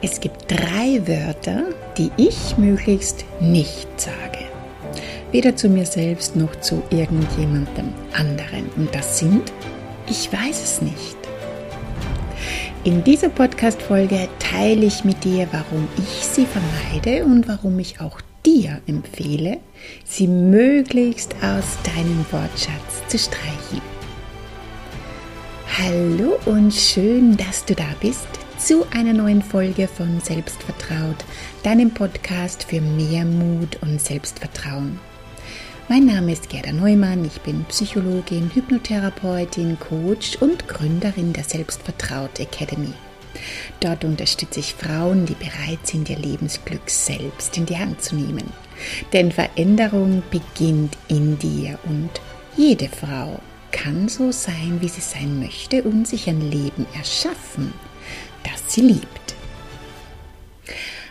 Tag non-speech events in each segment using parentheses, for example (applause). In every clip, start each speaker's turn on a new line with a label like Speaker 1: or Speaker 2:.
Speaker 1: Es gibt drei Wörter, die ich möglichst nicht sage. Weder zu mir selbst noch zu irgendjemandem anderen. Und das sind, ich weiß es nicht. In dieser Podcast-Folge teile ich mit dir, warum ich sie vermeide und warum ich auch dir empfehle, sie möglichst aus deinem Wortschatz zu streichen. Hallo und schön, dass du da bist zu einer neuen Folge von Selbstvertraut, deinem Podcast für mehr Mut und Selbstvertrauen. Mein Name ist Gerda Neumann, ich bin Psychologin, Hypnotherapeutin, Coach und Gründerin der Selbstvertraut Academy. Dort unterstütze ich Frauen, die bereit sind, ihr Lebensglück selbst in die Hand zu nehmen. Denn Veränderung beginnt in dir und jede Frau kann so sein, wie sie sein möchte und sich ein Leben erschaffen, sie liebt.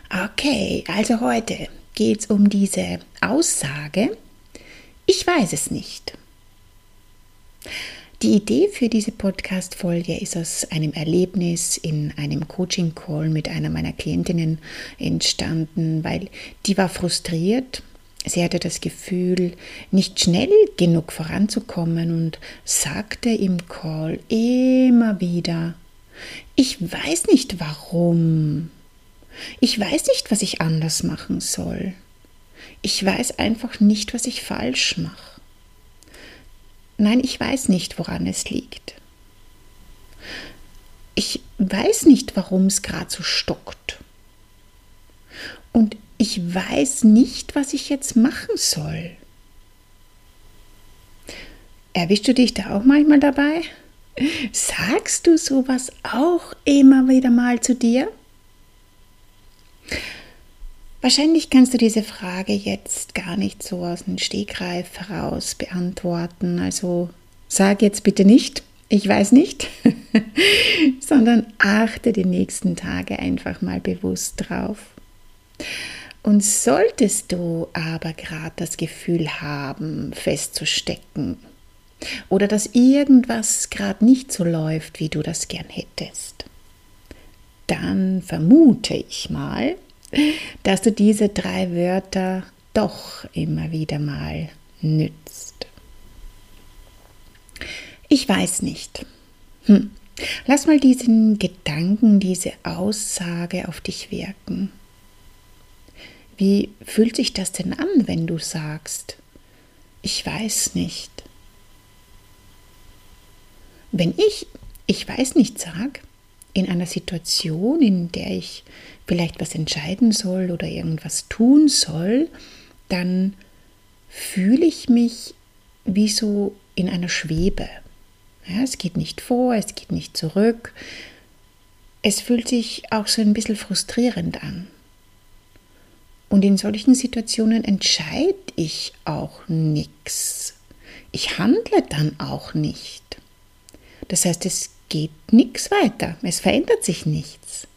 Speaker 1: Okay, also heute geht es um diese Aussage, ich weiß es nicht. Die Idee für diese Podcast-Folge ist aus einem Erlebnis in einem Coaching-Call mit einer meiner Klientinnen entstanden, weil die war frustriert. Sie hatte das Gefühl, nicht schnell genug voranzukommen und sagte im Call immer wieder, ich weiß nicht warum. Ich weiß nicht, was ich anders machen soll. Ich weiß einfach nicht, was ich falsch mache. Nein, ich weiß nicht, woran es liegt. Ich weiß nicht, warum es gerade so stockt. Und ich weiß nicht, was ich jetzt machen soll. Erwischst du dich da auch manchmal dabei? Sagst du sowas auch immer wieder mal zu dir? Wahrscheinlich kannst du diese Frage jetzt gar nicht so aus dem Stegreif heraus beantworten. Also sag jetzt bitte nicht, ich weiß nicht, (laughs) sondern achte die nächsten Tage einfach mal bewusst drauf. Und solltest du aber gerade das Gefühl haben, festzustecken, oder dass irgendwas gerade nicht so läuft, wie du das gern hättest, dann vermute ich mal, dass du diese drei Wörter doch immer wieder mal nützt. Ich weiß nicht. Hm. Lass mal diesen Gedanken, diese Aussage auf dich wirken. Wie fühlt sich das denn an, wenn du sagst, ich weiß nicht? Wenn ich ich weiß nicht sage, in einer Situation, in der ich vielleicht was entscheiden soll oder irgendwas tun soll, dann fühle ich mich wie so in einer Schwebe. Ja, es geht nicht vor, es geht nicht zurück. Es fühlt sich auch so ein bisschen frustrierend an. Und in solchen Situationen entscheide ich auch nichts. Ich handle dann auch nicht. Das heißt, es geht nichts weiter, es verändert sich nichts.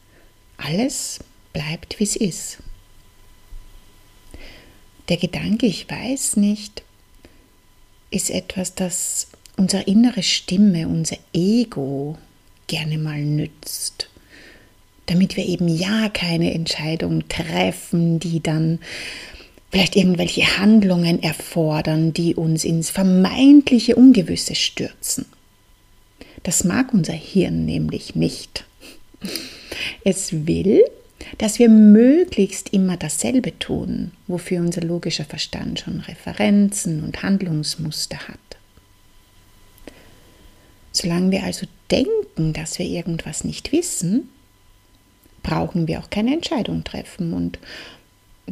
Speaker 1: Alles bleibt, wie es ist. Der Gedanke, ich weiß nicht, ist etwas, das unsere innere Stimme, unser Ego gerne mal nützt, damit wir eben ja keine Entscheidung treffen, die dann vielleicht irgendwelche Handlungen erfordern, die uns ins vermeintliche Ungewisse stürzen. Das mag unser Hirn nämlich nicht. Es will, dass wir möglichst immer dasselbe tun, wofür unser logischer Verstand schon Referenzen und Handlungsmuster hat. Solange wir also denken, dass wir irgendwas nicht wissen, brauchen wir auch keine Entscheidung treffen und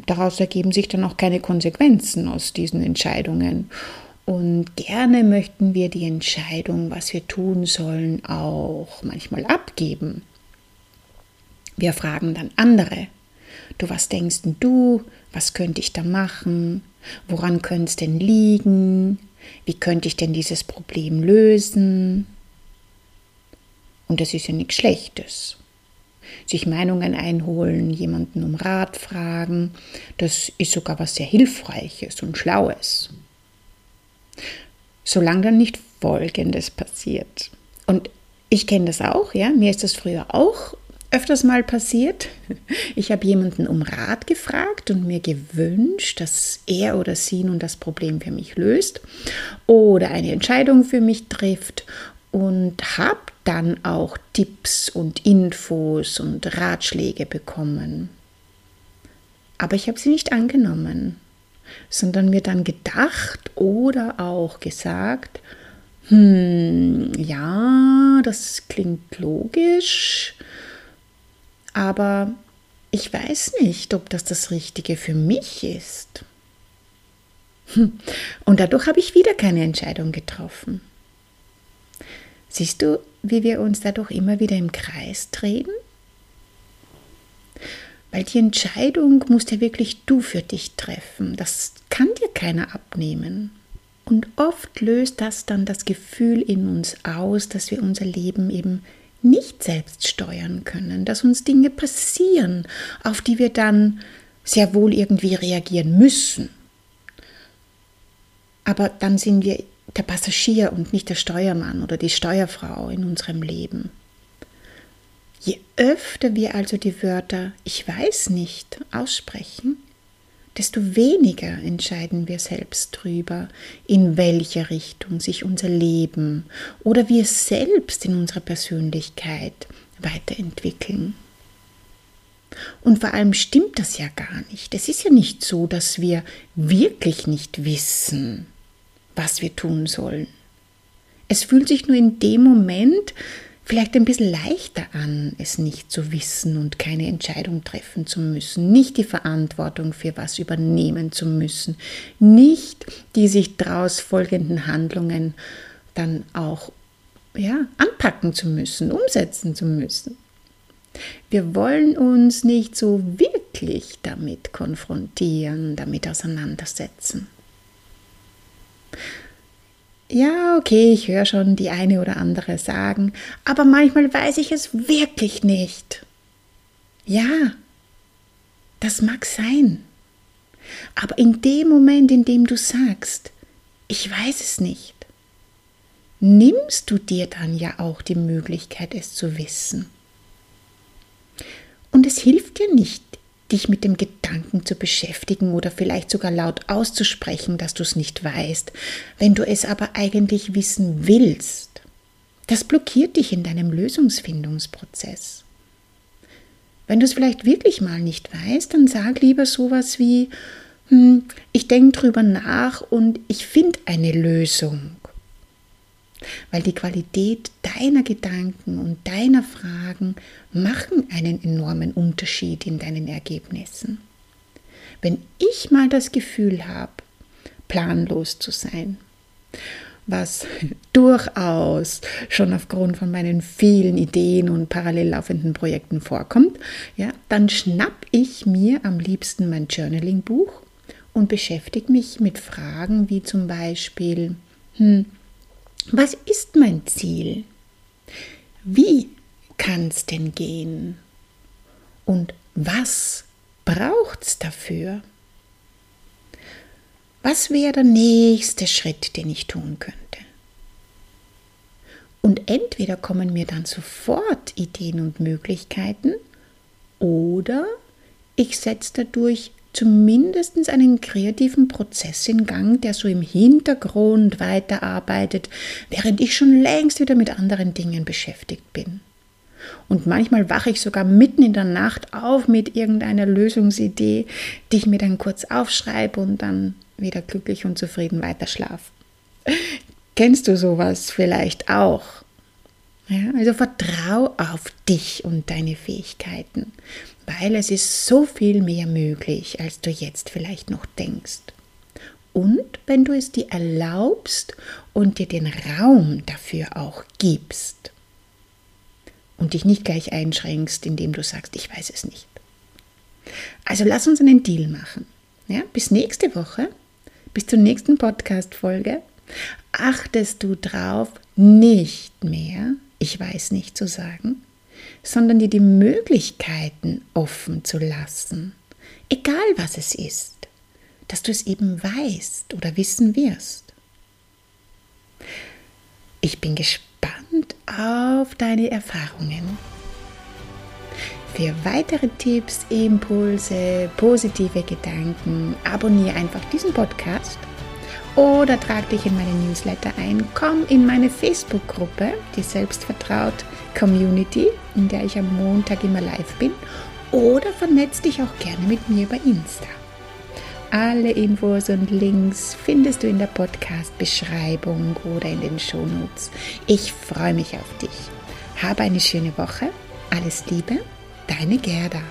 Speaker 1: daraus ergeben sich dann auch keine Konsequenzen aus diesen Entscheidungen. Und gerne möchten wir die Entscheidung, was wir tun sollen, auch manchmal abgeben. Wir fragen dann andere. Du, was denkst du? Was könnte ich da machen? Woran könnte es denn liegen? Wie könnte ich denn dieses Problem lösen? Und das ist ja nichts Schlechtes. Sich Meinungen einholen, jemanden um Rat fragen, das ist sogar was sehr Hilfreiches und Schlaues solange dann nicht Folgendes passiert. Und ich kenne das auch, ja, mir ist das früher auch öfters mal passiert. Ich habe jemanden um Rat gefragt und mir gewünscht, dass er oder sie nun das Problem für mich löst oder eine Entscheidung für mich trifft und habe dann auch Tipps und Infos und Ratschläge bekommen. Aber ich habe sie nicht angenommen, sondern mir dann gedacht oder auch gesagt, hm, ja, das klingt logisch, aber ich weiß nicht, ob das das Richtige für mich ist. Hm, und dadurch habe ich wieder keine Entscheidung getroffen. Siehst du, wie wir uns dadurch immer wieder im Kreis drehen? Weil die Entscheidung musst ja wirklich du für dich treffen. Das kann dir keiner abnehmen. Und oft löst das dann das Gefühl in uns aus, dass wir unser Leben eben nicht selbst steuern können, dass uns Dinge passieren, auf die wir dann sehr wohl irgendwie reagieren müssen. Aber dann sind wir der Passagier und nicht der Steuermann oder die Steuerfrau in unserem Leben. Je öfter wir also die Wörter ich weiß nicht aussprechen, desto weniger entscheiden wir selbst drüber, in welcher Richtung sich unser Leben oder wir selbst in unserer Persönlichkeit weiterentwickeln. Und vor allem stimmt das ja gar nicht. Es ist ja nicht so, dass wir wirklich nicht wissen, was wir tun sollen. Es fühlt sich nur in dem Moment vielleicht ein bisschen leichter an, es nicht zu wissen und keine Entscheidung treffen zu müssen, nicht die Verantwortung für was übernehmen zu müssen, nicht die sich daraus folgenden Handlungen dann auch ja, anpacken zu müssen, umsetzen zu müssen. Wir wollen uns nicht so wirklich damit konfrontieren, damit auseinandersetzen. Ja, okay, ich höre schon die eine oder andere sagen, aber manchmal weiß ich es wirklich nicht. Ja, das mag sein. Aber in dem Moment, in dem du sagst, ich weiß es nicht, nimmst du dir dann ja auch die Möglichkeit, es zu wissen. Und es hilft dir nicht, dich mit dem Gedanken zu beschäftigen oder vielleicht sogar laut auszusprechen, dass du es nicht weißt, wenn du es aber eigentlich wissen willst. Das blockiert dich in deinem Lösungsfindungsprozess. Wenn du es vielleicht wirklich mal nicht weißt, dann sag lieber sowas wie, hm, ich denke drüber nach und ich finde eine Lösung weil die Qualität deiner Gedanken und deiner Fragen machen einen enormen Unterschied in deinen Ergebnissen. Wenn ich mal das Gefühl habe, planlos zu sein, was (laughs) durchaus schon aufgrund von meinen vielen Ideen und parallel laufenden Projekten vorkommt, ja, dann schnapp ich mir am liebsten mein Journaling-Buch und beschäftige mich mit Fragen wie zum Beispiel, hm, was ist mein Ziel? Wie kann es denn gehen? Und was braucht es dafür? Was wäre der nächste Schritt, den ich tun könnte? Und entweder kommen mir dann sofort Ideen und Möglichkeiten oder ich setze dadurch zumindest einen kreativen Prozess in Gang, der so im Hintergrund weiterarbeitet, während ich schon längst wieder mit anderen Dingen beschäftigt bin. Und manchmal wache ich sogar mitten in der Nacht auf mit irgendeiner Lösungsidee, die ich mir dann kurz aufschreibe und dann wieder glücklich und zufrieden weiterschlafe. (laughs) Kennst du sowas vielleicht auch? Ja, also vertrau auf dich und deine Fähigkeiten weil es ist so viel mehr möglich, als du jetzt vielleicht noch denkst. Und wenn du es dir erlaubst und dir den Raum dafür auch gibst und dich nicht gleich einschränkst, indem du sagst, ich weiß es nicht. Also lass uns einen Deal machen. Ja, bis nächste Woche, bis zur nächsten Podcast-Folge, achtest du drauf, nicht mehr, ich weiß nicht zu sagen, sondern dir die Möglichkeiten offen zu lassen, egal was es ist, dass du es eben weißt oder wissen wirst. Ich bin gespannt auf deine Erfahrungen. Für weitere Tipps, Impulse, positive Gedanken, abonniere einfach diesen Podcast oder trag dich in meine Newsletter ein. Komm in meine Facebook-Gruppe, die Selbstvertraut Community, in der ich am Montag immer live bin. Oder vernetz dich auch gerne mit mir über Insta. Alle Infos und Links findest du in der Podcast-Beschreibung oder in den Shownotes. Ich freue mich auf dich. Habe eine schöne Woche. Alles Liebe, deine Gerda.